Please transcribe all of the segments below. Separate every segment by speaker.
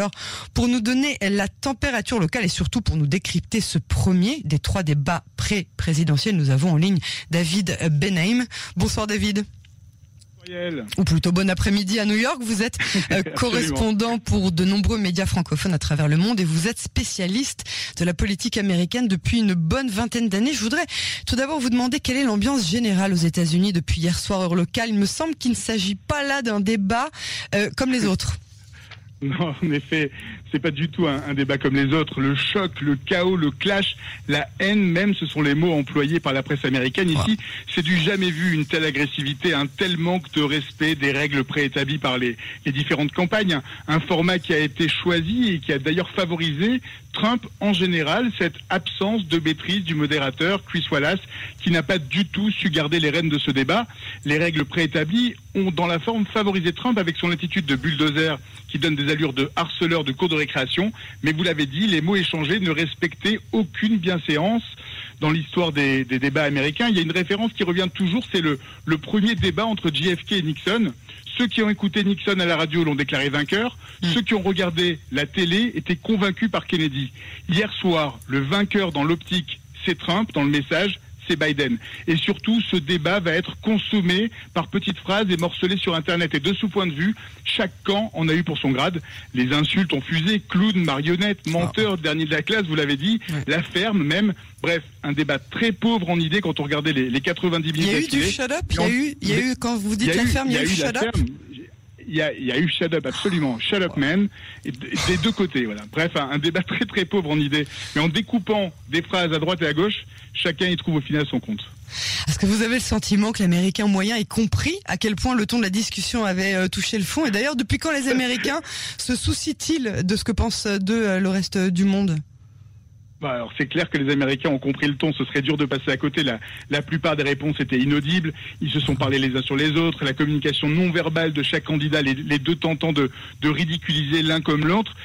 Speaker 1: Alors, pour nous donner la température locale et surtout pour nous décrypter ce premier des trois débats pré-présidentiels, nous avons en ligne David Benheim. Bonsoir David. Ou plutôt bon après-midi à New York. Vous êtes euh, correspondant pour de nombreux médias francophones à travers le monde et vous êtes spécialiste de la politique américaine depuis une bonne vingtaine d'années. Je voudrais tout d'abord vous demander quelle est l'ambiance générale aux États-Unis depuis hier soir heure locale. Il me semble qu'il ne s'agit pas là d'un débat euh, comme les autres.
Speaker 2: Non, en effet, c'est pas du tout un, débat comme les autres. Le choc, le chaos, le clash, la haine même, ce sont les mots employés par la presse américaine. Ici, c'est du jamais vu, une telle agressivité, un tel manque de respect des règles préétablies par les, les différentes campagnes. Un format qui a été choisi et qui a d'ailleurs favorisé Trump en général, cette absence de maîtrise du modérateur Chris Wallace, qui n'a pas du tout su garder les rênes de ce débat. Les règles préétablies ont dans la forme favorisé Trump avec son attitude de bulldozer qui donne des allures de harceleur de cours de récréation. Mais vous l'avez dit, les mots échangés ne respectaient aucune bienséance dans l'histoire des, débats américains. Il y a une référence qui revient toujours, c'est le, le premier débat entre JFK et Nixon. Ceux qui ont écouté Nixon à la radio l'ont déclaré vainqueur. Hmm. Ceux qui ont regardé la télé étaient convaincus par Kennedy. Hier soir, le vainqueur dans l'optique, c'est Trump, dans le message, c'est Biden. Et surtout, ce débat va être consommé par petites phrases et morcelé sur Internet. Et de ce point de vue, chaque camp en a eu pour son grade. Les insultes ont fusé, clown, marionnette, menteur, dernier de la classe, vous l'avez dit, la ferme même. Bref, un débat très pauvre en idées quand on regardait les, 90 minutes.
Speaker 1: Il y a eu du shut up, il y a eu, il y a eu, quand vous dites la ferme, il y a eu, shut up
Speaker 2: il y, a, y a, eu Shut Up, absolument. Shut Man, et des deux côtés. Voilà. Bref, un, débat très très pauvre en idées. Mais en découpant des phrases à droite et à gauche, chacun y trouve au final son compte.
Speaker 1: Est-ce que vous avez le sentiment que l'Américain moyen ait compris à quel point le ton de la discussion avait euh, touché le fond? Et d'ailleurs, depuis quand les Américains se soucient-ils de ce que pense d'eux euh, le reste du monde?
Speaker 2: Alors c'est clair que les Américains ont compris le ton, ce serait dur de passer à côté. La, plupart des réponses étaient inaudibles. Ils se sont parlé les uns sur les autres. La communication non verbale de chaque candidat, les, deux tentant de, de ridiculiser l'un comme l'autre.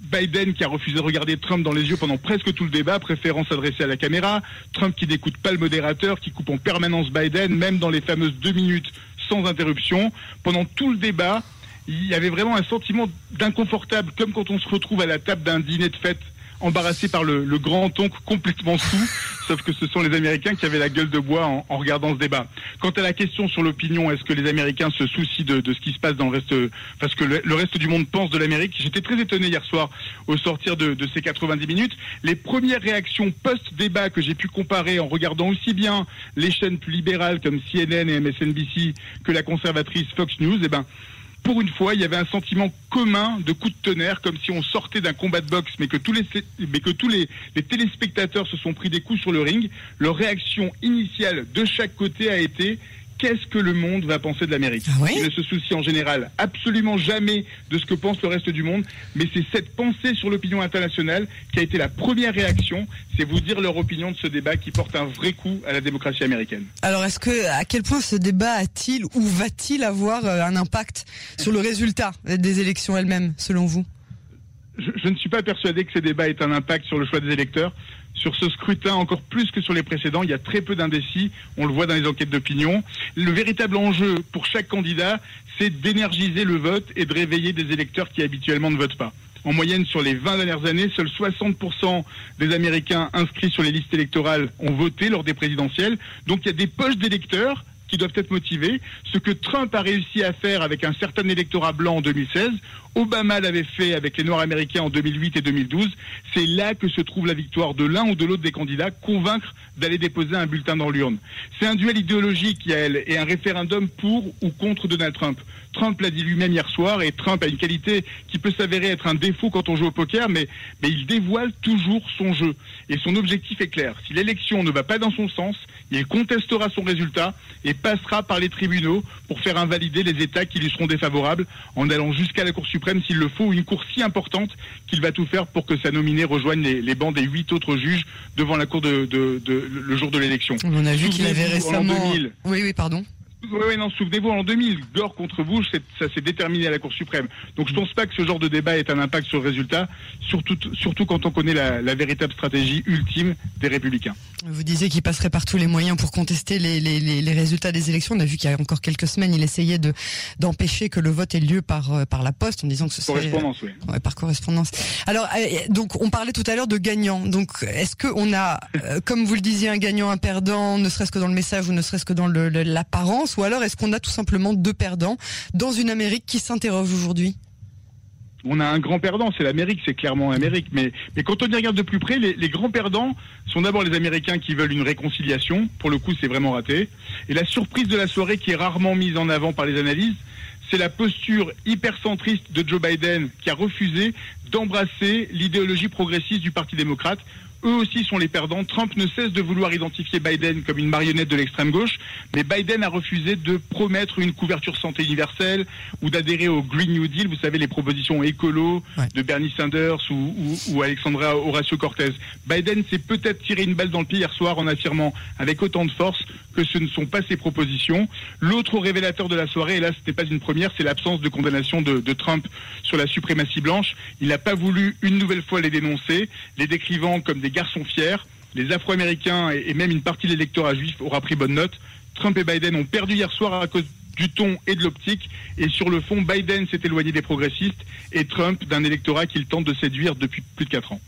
Speaker 2: Biden qui a refusé de regarder Trump dans les yeux pendant presque tout le débat, préférant s'adresser à la caméra. Trump qui n'écoute pas le modérateur, qui coupe en permanence Biden, même dans les fameuses deux minutes sans interruption. Pendant tout le débat, il y avait vraiment un sentiment d'inconfortable, comme quand on se retrouve à la table d'un dîner de fête embarrassé par le, grand oncle complètement sous, sauf que ce sont les Américains qui avaient la gueule de bois en, regardant ce débat. Quant à la question sur l'opinion, est-ce que les Américains se soucient de, ce qui se passe dans le reste, parce que le, reste du monde pense de l'Amérique J'étais très étonné hier soir au sortir de, de ces 90 minutes. Les premières réactions post-débat que j'ai pu comparer en regardant aussi bien les chaînes plus libérales comme CNN et MSNBC que la conservatrice Fox News, eh ben, pour une fois, il y avait un sentiment commun de coup de tonnerre, comme si on sortait d'un combat de boxe, mais que tous, les, les, téléspectateurs se sont pris des coups sur le ring. Leur réaction initiale de chaque côté a été qu'est-ce que le monde va penser de l'Amérique.
Speaker 1: Ah
Speaker 2: Il ne se soucie en général absolument jamais de ce que pense le reste du monde, mais c'est cette pensée sur l'opinion internationale qui a été la première réaction, c'est vous dire leur opinion de ce débat qui porte un vrai coup à la démocratie américaine.
Speaker 1: Alors est-ce que à quel point ce débat a-t-il ou va-t-il avoir euh, un impact sur le résultat des élections elles-mêmes, selon vous?
Speaker 2: Je, je, ne suis pas persuadé que ce débat ait un impact sur le choix des électeurs sur ce scrutin encore plus que sur les précédents. Il y a très peu d'indécis, on le voit dans les enquêtes d'opinion. Le véritable enjeu pour chaque candidat, c'est d'énergiser le vote et de réveiller des électeurs qui habituellement ne votent pas. En moyenne, sur les 20 dernières années, seuls 60% des Américains inscrits sur les listes électorales ont voté lors des présidentielles. Donc il y a des poches d'électeurs qui doivent être motivés. Ce que Trump a réussi à faire avec un certain électorat blanc en 2016, Obama l'avait fait avec les Noirs américains en 2008 et 2012. C'est là que se trouve la victoire de l'un ou de l'autre des candidats, convaincre d'aller déposer un bulletin dans l'urne. C'est un duel idéologique, Yael, et un référendum pour ou contre Donald Trump. Trump l'a dit lui-même hier soir, et Trump a une qualité qui peut s'avérer être un défaut quand on joue au poker, mais, mais il dévoile toujours son jeu. Et son objectif est clair. Si l'élection ne va pas dans son sens, il contestera son résultat et passera par les tribunaux pour faire invalider les États qui lui seront défavorables en allant jusqu'à la Cour suprême s'il le faut, une Cour si importante qu'il va tout faire pour que sa nominée rejoigne les, bancs des huit autres juges devant la Cour de, le jour de l'élection.
Speaker 1: On a vu qu'il avait récemment... Oui, oui, pardon.
Speaker 2: Oui, oui, non, souvenez-vous, en 2000, Gore contre Bush, ça s'est déterminé à la Cour suprême. Donc je pense pas que ce genre de débat ait un impact sur le résultat, surtout, surtout quand on connaît la, la véritable stratégie ultime des républicains.
Speaker 1: Vous disiez qu'il passerait par tous les moyens pour contester les, les, les, résultats des élections. On a vu qu'il y a encore quelques semaines, il essayait de d'empêcher que le vote ait lieu par euh, par la poste, en disant que ce
Speaker 2: serait correspondance, oui.
Speaker 1: Ouais, par correspondance. Alors, euh, donc, on parlait tout à l'heure de gagnants. Donc, est-ce que on a, euh, comme vous le disiez, un gagnant, un perdant, ne serait-ce que dans le message ou ne serait-ce que dans l'apparence, ou alors est-ce qu'on a tout simplement deux perdants dans une Amérique qui s'interroge aujourd'hui?
Speaker 2: On a un grand perdant, c'est l'Amérique, c'est clairement l'Amérique. Mais, quand on y regarde de plus près, les, grands perdants sont d'abord les Américains qui veulent une réconciliation. Pour le coup, c'est vraiment raté. Et la surprise de la soirée, qui est rarement mise en avant par les analyses, c'est la posture hypercentriste de Joe Biden qui a refusé d'embrasser l'idéologie progressiste du Parti démocrate eux aussi sont les perdants. Trump ne cesse de vouloir identifier Biden comme une marionnette de l'extrême gauche, mais Biden a refusé de promettre une couverture santé universelle ou d'adhérer au Green New Deal, vous savez, les propositions écolo de Bernie Sanders ou, ou, Alexandra Horacio Cortez. Biden s'est peut-être tiré une balle dans le pied hier soir en affirmant avec autant de force que ce ne sont pas ses propositions. L'autre révélateur de la soirée, et là ce n'était pas une première, c'est l'absence de condamnation de, Trump sur la suprématie blanche. Il n'a pas voulu une nouvelle fois les dénoncer, les décrivant comme des garçons fiers, les Afro-Américains et même une partie de l'électorat juif aura pris bonne note. Trump et Biden ont perdu hier soir à cause du ton et de l'optique. Et sur le fond, Biden s'est éloigné des progressistes et Trump d'un électorat qu'il tente de séduire depuis plus de 4 ans.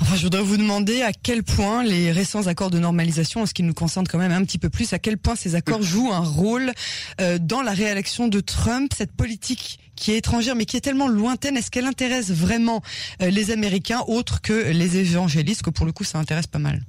Speaker 1: Enfin, je voudrais vous demander à quel point les récents accords de normalisation, en ce qui nous concerne quand même un petit peu plus, à quel point ces accords jouent un rôle euh, dans la réélection de Trump, cette politique qui est étrangère mais qui est tellement lointaine, est-ce qu'elle intéresse vraiment euh, les Américains autres que les évangélistes, que pour le coup ça intéresse pas mal?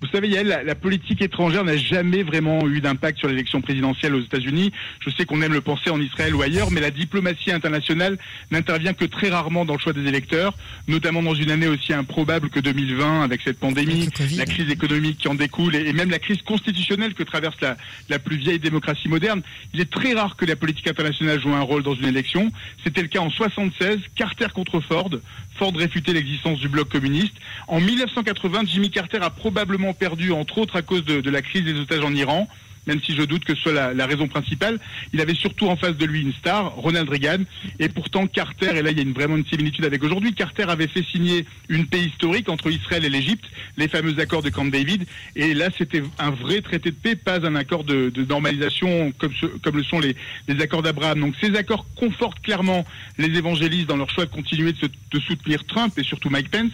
Speaker 2: Vous savez, Yael, la, la politique étrangère n'a jamais vraiment eu d'impact sur l'élection présidentielle aux États-Unis. Je sais qu'on aime le penser en Israël ou ailleurs, mais la diplomatie internationale n'intervient que très rarement dans le choix des électeurs, notamment dans une année aussi improbable que 2020 avec cette pandémie, la crise économique qui en découle et, même la crise constitutionnelle que traverse la, la plus vieille démocratie moderne. Il est très rare que la politique internationale joue un rôle dans une élection. C'était le cas en 76, Carter contre Ford. Ford réfutait l'existence du bloc communiste. En 1980, Jimmy Carter a probablement perdu, entre autres à cause de, la crise des otages en Iran même si je doute que ce soit la, raison principale. Il avait surtout en face de lui une star, Ronald Reagan, et pourtant Carter, et là il y a une, vraiment une similitude avec aujourd'hui, Carter avait fait signer une paix historique entre Israël et l'Égypte, les fameux accords de Camp David, et là c'était un vrai traité de paix, pas un accord de, normalisation comme, comme le sont les, accords d'Abraham. Donc ces accords confortent clairement les évangélistes dans leur choix de continuer de, de soutenir Trump et surtout Mike Pence.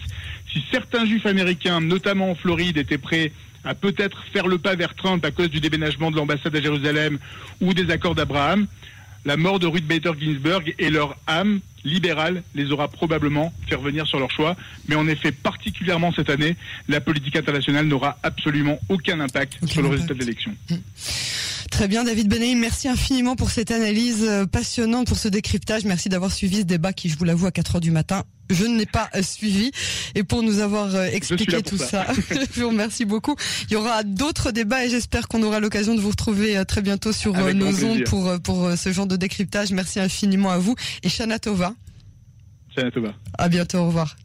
Speaker 2: Si certains juifs américains, notamment en Floride, étaient prêts à peut-être faire le pas vers Trump à cause du déménagement de l'ambassade à Jérusalem ou des accords d'Abraham, la mort de Ruth Bader Ginsburg et leur âme libérale les aura probablement fait revenir sur leur choix. Mais en effet, particulièrement cette année, la politique internationale n'aura absolument aucun impact sur le résultat de l'élection. Mmh.
Speaker 1: Très bien, David Benaïm, merci infiniment pour cette analyse euh, passionnante, pour ce décryptage. Merci d'avoir suivi ce débat qui, je vous l'avoue, à 4 heures du matin, je ne l'ai pas euh, suivi et pour nous avoir euh, expliqué tout ça, je vous remercie beaucoup. Il y aura d'autres débats et j'espère qu'on aura l'occasion de vous retrouver très bientôt sur nos ondes pour pour ce genre de décryptage. Merci infiniment à vous et Shana Tova.
Speaker 2: Shana Tova.
Speaker 1: À bientôt, au revoir.